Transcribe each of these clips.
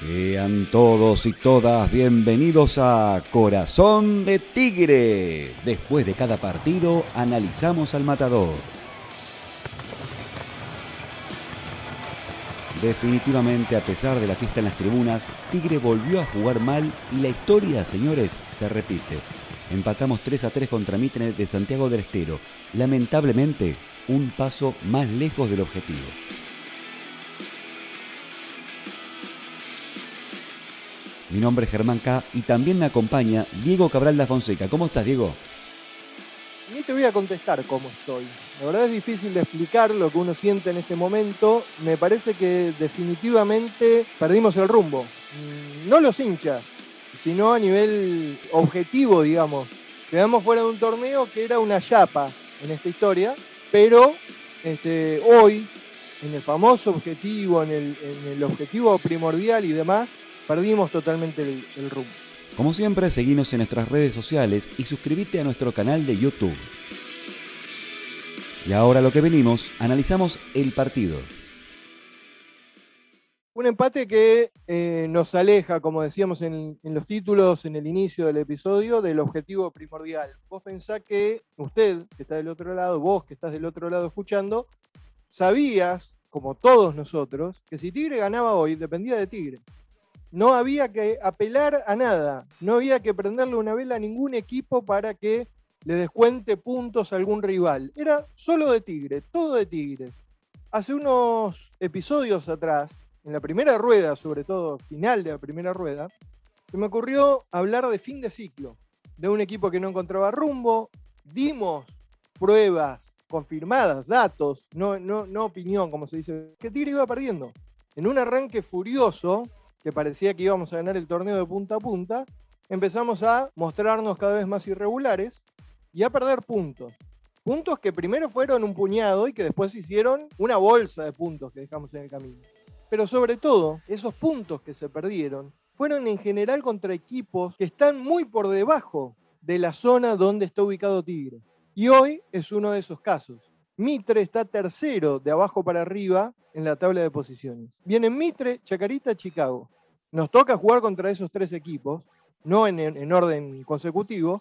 Sean todos y todas bienvenidos a Corazón de Tigre. Después de cada partido analizamos al matador. Definitivamente, a pesar de la fiesta en las tribunas, Tigre volvió a jugar mal y la historia, señores, se repite. Empatamos 3 a 3 contra Mitre de Santiago del Estero. Lamentablemente, un paso más lejos del objetivo. Mi nombre es Germán K y también me acompaña Diego Cabral da Fonseca. ¿Cómo estás, Diego? Ni te voy a contestar cómo estoy. La verdad es difícil de explicar lo que uno siente en este momento. Me parece que definitivamente perdimos el rumbo. Mm, no los hinchas, sino a nivel objetivo, digamos. Quedamos fuera de un torneo que era una chapa en esta historia, pero este, hoy, en el famoso objetivo, en el, en el objetivo primordial y demás, perdimos totalmente el, rumbo. Como siempre, seguimos en nuestras redes sociales y suscríbete a nuestro canal de YouTube. Y ahora lo que venimos, analizamos el partido. Un empate que eh, nos aleja, como decíamos en, en, los títulos, en el inicio del episodio, del objetivo primordial. Vos pensás que usted, que está del otro lado, vos que estás del otro lado escuchando, sabías, como todos nosotros, que si Tigre ganaba hoy, dependía de Tigre no había que apelar a nada, no había que prenderle una vela a ningún equipo para que le descuente puntos a algún rival. Era solo de Tigre, todo de Tigre. Hace unos episodios atrás, en la primera rueda, sobre todo final de la primera rueda, se me ocurrió hablar de fin de ciclo, de un equipo que no encontraba rumbo, dimos pruebas confirmadas, datos, no, no, no opinión, como se dice, que Tigre iba perdiendo. En un arranque furioso, que parecía que íbamos a ganar el torneo de punta a punta, empezamos a mostrarnos cada vez más irregulares y a perder puntos. Puntos que primero fueron un puñado y que después hicieron una bolsa de puntos que dejamos en el camino. Pero sobre todo, esos puntos que se perdieron fueron en general contra equipos que están muy por debajo de la zona donde está ubicado Tigre. Y hoy es uno de esos casos. Mitre está tercero de abajo para arriba en la tabla de posiciones. Vienen Mitre, Chacarita, Chicago. Nos toca jugar contra esos tres equipos, no en, orden consecutivo,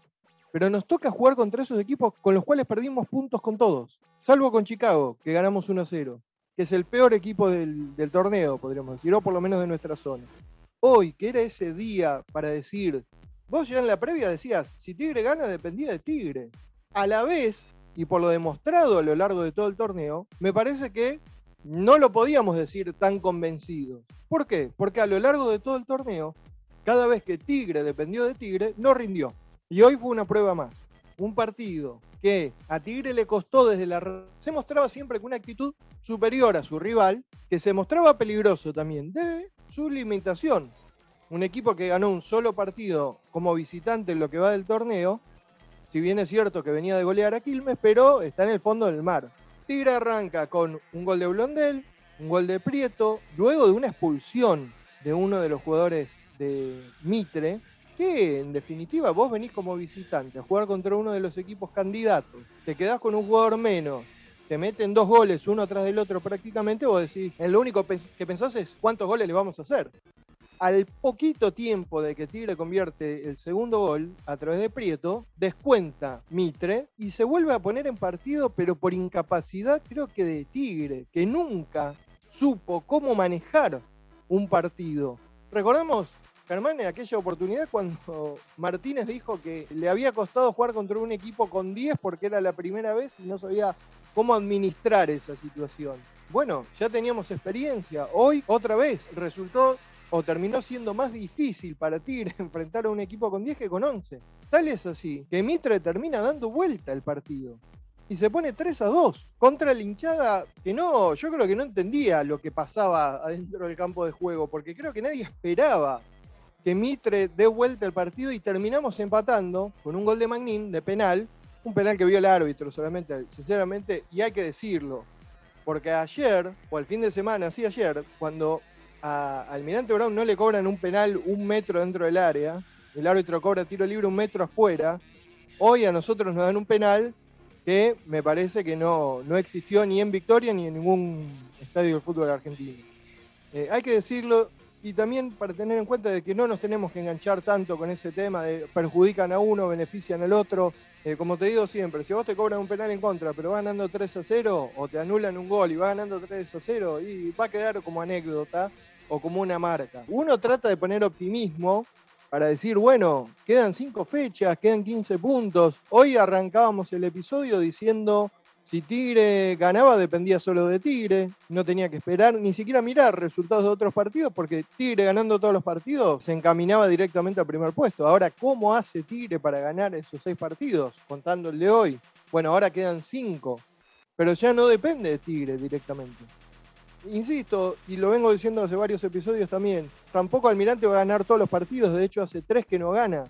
pero nos toca jugar contra esos equipos con los cuales perdimos puntos con todos, salvo con Chicago, que ganamos 1-0, que es el peor equipo del, del torneo, podríamos decir, o por lo menos de nuestra zona. Hoy, que era ese día para decir, vos ya en la previa decías, si Tigre gana dependía de Tigre. A la vez, y por lo demostrado a lo largo de todo el torneo, me parece que no lo podíamos decir tan convencidos. ¿Por qué? Porque a lo largo de todo el torneo, cada vez que Tigre dependió de Tigre, no rindió. Y hoy fue una prueba más. Un partido que a Tigre le costó desde la... Se mostraba siempre con una actitud superior a su rival, que se mostraba peligroso también, de su limitación. Un equipo que ganó un solo partido como visitante en lo que va del torneo, si bien es cierto que venía de golear a Quilmes, pero está en el fondo del mar. Tigre arranca con un gol de Blondel, un gol de Prieto, luego de una expulsión de uno de los jugadores de Mitre, que en definitiva vos venís como visitante a jugar contra uno de los equipos candidatos, te quedás con un jugador menos, te meten dos goles uno tras del otro prácticamente, vos decís, lo único que pensás es cuántos goles le vamos a hacer al poquito tiempo de que Tigre convierte el segundo gol a través de Prieto, descuenta Mitre y se vuelve a poner en partido, pero por incapacidad creo que de Tigre, que nunca supo cómo manejar un partido. Recordemos, Germán, en aquella oportunidad cuando Martínez dijo que le había costado jugar contra un equipo con 10 porque era la primera vez y no sabía cómo administrar esa situación. Bueno, ya teníamos experiencia. Hoy, otra vez, resultó o terminó siendo más difícil para Tigre enfrentar a un equipo con 10 que con 11. Tal es así, que Mitre termina dando vuelta el partido. Y se pone 3 a 2 contra la hinchada que no, yo creo que no entendía lo que pasaba adentro del campo de juego, porque creo que nadie esperaba que Mitre dé vuelta el partido y terminamos empatando con un gol de Magnin de penal, un penal que vio el árbitro solamente, sinceramente, y hay que decirlo, porque ayer, o el fin de semana, sí ayer, cuando Almirante Brown no le cobran un penal un metro dentro del área, el árbitro cobra tiro libre un metro afuera, hoy a nosotros nos dan un penal que me parece que no, no existió ni en Victoria ni en ningún estadio de fútbol argentino. Eh, hay que decirlo, y también para tener en cuenta de que no nos tenemos que enganchar tanto con ese tema de perjudican a uno, benefician al otro. Eh, como te digo siempre, si vos te cobran un penal en contra, pero vas ganando 3 a 0, o te anulan un gol y vas ganando 3 a 0, y va a quedar como anécdota o como una marca. Uno trata de poner optimismo para decir, bueno, quedan 5 fechas, quedan 15 puntos. Hoy arrancábamos el episodio diciendo si Tigre ganaba, dependía solo de Tigre. No tenía que esperar ni siquiera mirar resultados de otros partidos, porque Tigre ganando todos los partidos se encaminaba directamente al primer puesto. Ahora, ¿cómo hace Tigre para ganar esos seis partidos? Contando el de hoy. Bueno, ahora quedan cinco. Pero ya no depende de Tigre directamente. Insisto, y lo vengo diciendo hace varios episodios también, tampoco Almirante va a ganar todos los partidos, de hecho hace tres que no gana.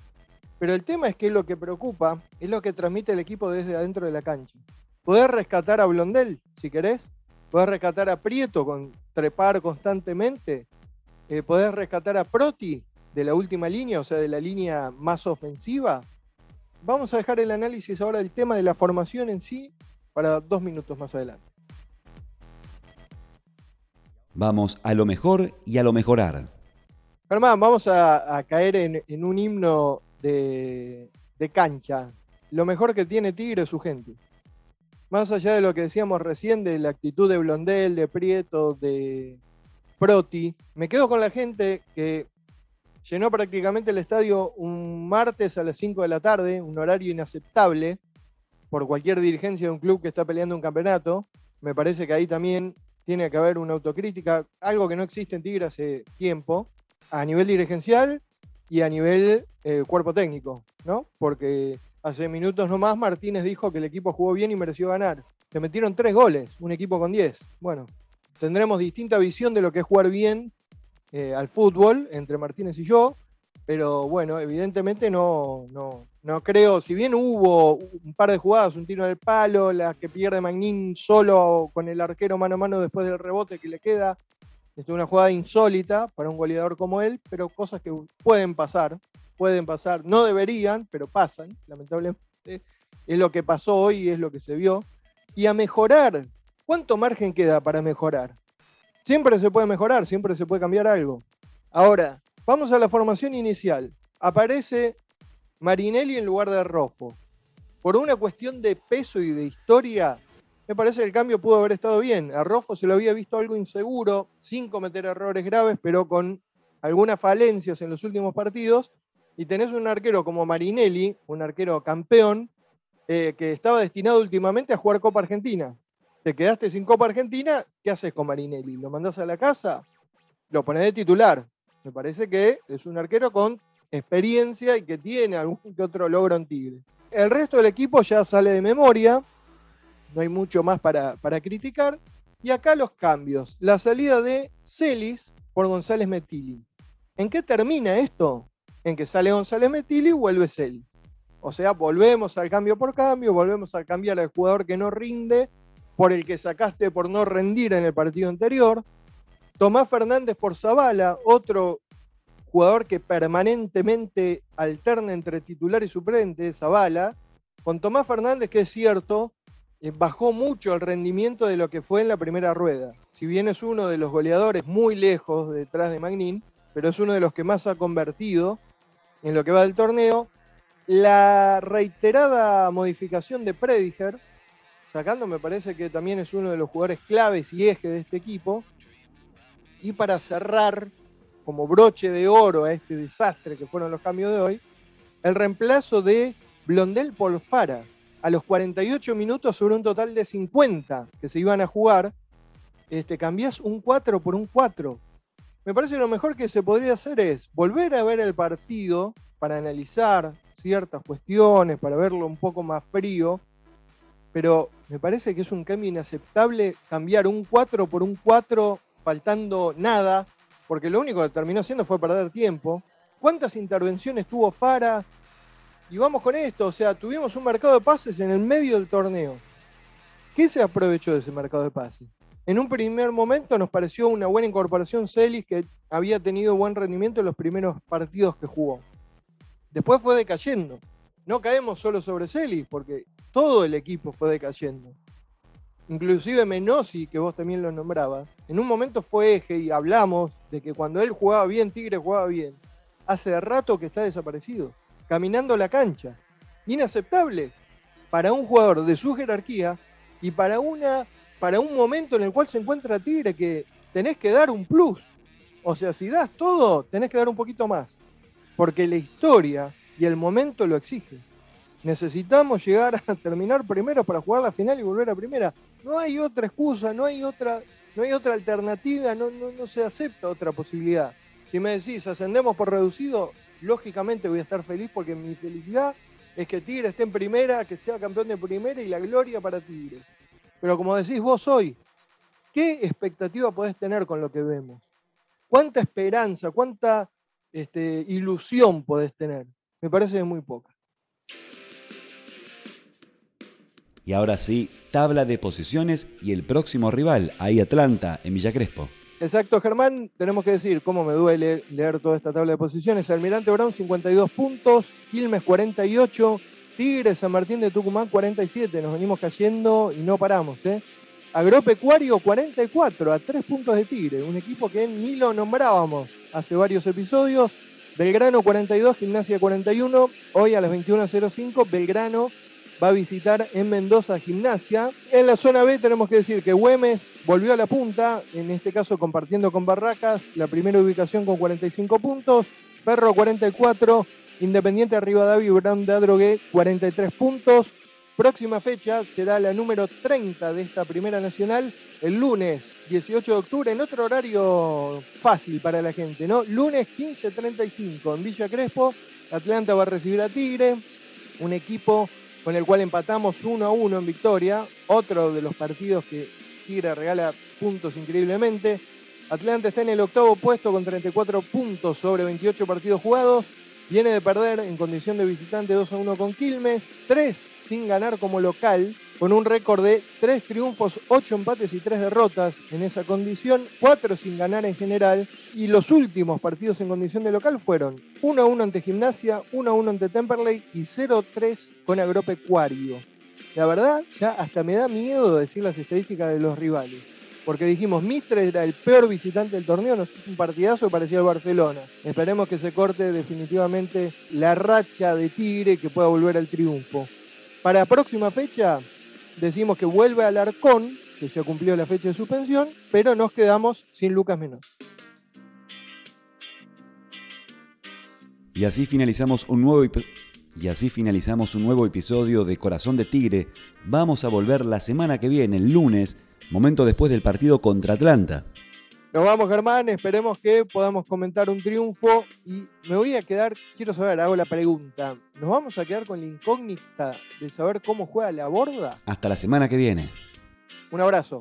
Pero el tema es que lo que preocupa es lo que transmite el equipo desde adentro de la cancha. Podés rescatar a Blondel, si querés. Podés rescatar a Prieto con trepar constantemente. Eh, podés rescatar a Proti de la última línea, o sea, de la línea más ofensiva. Vamos a dejar el análisis ahora del tema de la formación en sí para dos minutos más adelante. Vamos a lo mejor y a lo mejorar. Germán, vamos a, caer en, un himno de, de cancha. Lo mejor que tiene Tigre es su gente más allá de lo que decíamos recién de la actitud de Blondel, de Prieto, de Proti, me quedo con la gente que llenó prácticamente el estadio un martes a las 5 de la tarde, un horario inaceptable por cualquier dirigencia de un club que está peleando un campeonato. Me parece que ahí también tiene que haber una autocrítica, algo que no existe en Tigre hace tiempo, a nivel dirigencial y a nivel eh, cuerpo técnico, ¿no? Porque Hace minutos nomás Martínez dijo que el equipo jugó bien y mereció ganar. Le metieron tres goles, un equipo con diez. Bueno, tendremos distinta visión de lo que es jugar bien eh, al fútbol entre Martínez y yo, pero bueno, evidentemente no, no, no creo, si bien hubo un par de jugadas, un tiro en palo, la que pierde Magnín solo con el arquero mano a mano después del rebote que le queda, es una jugada insólita para un goleador como él, pero cosas que pueden pasar pueden pasar, no deberían, pero pasan, lamentablemente. Es lo que pasó hoy y es lo que se vio. Y a mejorar, ¿cuánto margen queda para mejorar? Siempre se puede mejorar, siempre se puede cambiar algo. Ahora, vamos a la formación inicial. Aparece Marinelli en lugar de Rofo. Por una cuestión de peso y de historia, me parece que el cambio pudo haber estado bien. A Rofo se lo había visto algo inseguro, sin cometer errores graves, pero con algunas falencias en los últimos partidos y tenés un arquero como Marinelli, un arquero campeón, eh, que estaba destinado últimamente a jugar Copa Argentina. Te quedaste sin Copa Argentina, ¿qué haces con Marinelli? ¿Lo mandás a la casa? Lo pones de titular. Me parece que es un arquero con experiencia y que tiene algún que otro logro en Tigre. El resto del equipo ya sale de memoria, no hay mucho más para, para criticar. Y acá los cambios. La salida de Celis por González Metili. ¿En qué termina esto? en que sale González Metili y vuelve Celis. O sea, volvemos al cambio por cambio, volvemos a cambiar al jugador que no rinde por el que sacaste por no rendir en el partido anterior. Tomás Fernández por Zavala, otro jugador que permanentemente alterna entre titular y suplente, Zavala. Con Tomás Fernández, que es cierto, eh, bajó mucho el rendimiento de lo que fue en la primera rueda. Si bien es uno de los goleadores muy lejos detrás de Magnín, pero es uno de los que más ha convertido en lo que va del torneo. La reiterada modificación de Prediger, sacando me parece que también es uno de los jugadores claves y eje de este equipo. Y para cerrar como broche de oro a este desastre que fueron los cambios de hoy, el reemplazo de Blondel por Fara. A los 48 minutos sobre un total de 50 que se iban a jugar, este, cambias un 4 por un 4 me parece lo mejor que se podría hacer es volver a ver el partido para analizar ciertas cuestiones, para verlo un poco más frío, pero me parece que es un cambio inaceptable cambiar un 4 por un 4 faltando nada, porque lo único que terminó haciendo fue perder tiempo. ¿Cuántas intervenciones tuvo Fara? Y vamos con esto, o sea, tuvimos un mercado de pases en el medio del torneo. ¿Qué se aprovechó de ese mercado de pases? En un primer momento nos pareció una buena incorporación Celis, que había tenido buen rendimiento en los primeros partidos que jugó. Después fue decayendo. No caemos solo sobre Celis, porque todo el equipo fue decayendo. inclusive Menosi, que vos también lo nombrabas, en un momento fue eje y hablamos que cuando él jugaba bien, Tigre jugaba bien. Hace rato que está desaparecido, caminando la cancha. Inaceptable para un jugador de su jerarquía y para, una, para un momento en el cual se encuentra Tigre que tenés que dar un plus. O sea, si das todo, tenés que dar un poquito más. Porque la historia y el momento lo exige. Necesitamos llegar a terminar primero para jugar la final y volver a primera. No hay otra excusa, no hay otra, no hay otra alternativa, no, no, se acepta otra posibilidad. Si me decís ascendemos por reducido, lógicamente voy a estar feliz porque mi felicidad es que Tigre esté en primera, que sea campeón de primera y la gloria para Tigre. Pero como decís vos hoy, ¿qué expectativa podés tener con lo que vemos? ¿Cuánta esperanza, cuánta este, ilusión podés tener? Me parece muy poca. Y ahora sí, tabla de posiciones y el próximo rival, ahí Atlanta, en Villa Crespo. Exacto, Germán. Tenemos que decir cómo me duele leer toda esta tabla de posiciones. Almirante Brown, 52 puntos. Quilmes, 48. Tigre, San Martín de Tucumán, 47. Nos venimos cayendo y no paramos. ¿eh? Agropecuario, 44, a 3 puntos de Tigre. Un equipo que ni lo nombrábamos hace varios episodios. Belgrano, 42. Gimnasia, 41. Hoy a las 21.05, Belgrano va a visitar en Mendoza Gimnasia. En la zona B tenemos que decir que Güemes volvió a la punta, en este caso compartiendo con Barracas, la primera ubicación con 45 puntos, Perro 44, Independiente Rivadavia y Brown de Adrogué 43 puntos. Próxima fecha será la número 30 de esta Primera Nacional, el lunes 18 de octubre, en otro horario fácil para la gente, ¿no? Lunes 15.35 en Villa Crespo, Atlanta va a recibir a Tigre, un equipo con el cual empatamos 1 a 1 en victoria. Otro de los partidos que Tigre regala puntos increíblemente. Atlanta está en el octavo puesto con 34 puntos sobre 28 partidos jugados. Viene de perder en condición de visitante 2 a 1 con Quilmes, 3 sin ganar como local, con un récord de 3 triunfos, 8 empates y 3 derrotas en esa condición, 4 sin ganar en general, y los últimos partidos en condición de local fueron 1 a 1 ante Gimnasia, 1 a 1 ante Temperley y 0 3 con Agropecuario. La verdad, ya hasta me da miedo decir las estadísticas de los rivales porque dijimos, Mistre era el peor visitante del torneo, nos hizo un partidazo parecido al Barcelona. Esperemos que se corte definitivamente la racha de Tigre que pueda volver al triunfo. Para la próxima fecha, decimos que vuelve al Arcón, que ya cumplió la fecha de suspensión, pero nos quedamos sin Lucas Menor. Y así finalizamos un nuevo y así finalizamos un nuevo episodio de Corazón de Tigre. Vamos a volver la semana que viene, el lunes, momento después del partido contra Atlanta. Nos vamos, Germán. Esperemos que podamos comentar un triunfo. Y me voy a quedar, quiero saber, hago la pregunta. ¿Nos vamos a quedar con la incógnita de saber cómo juega la borda? Hasta la semana que viene. Un abrazo.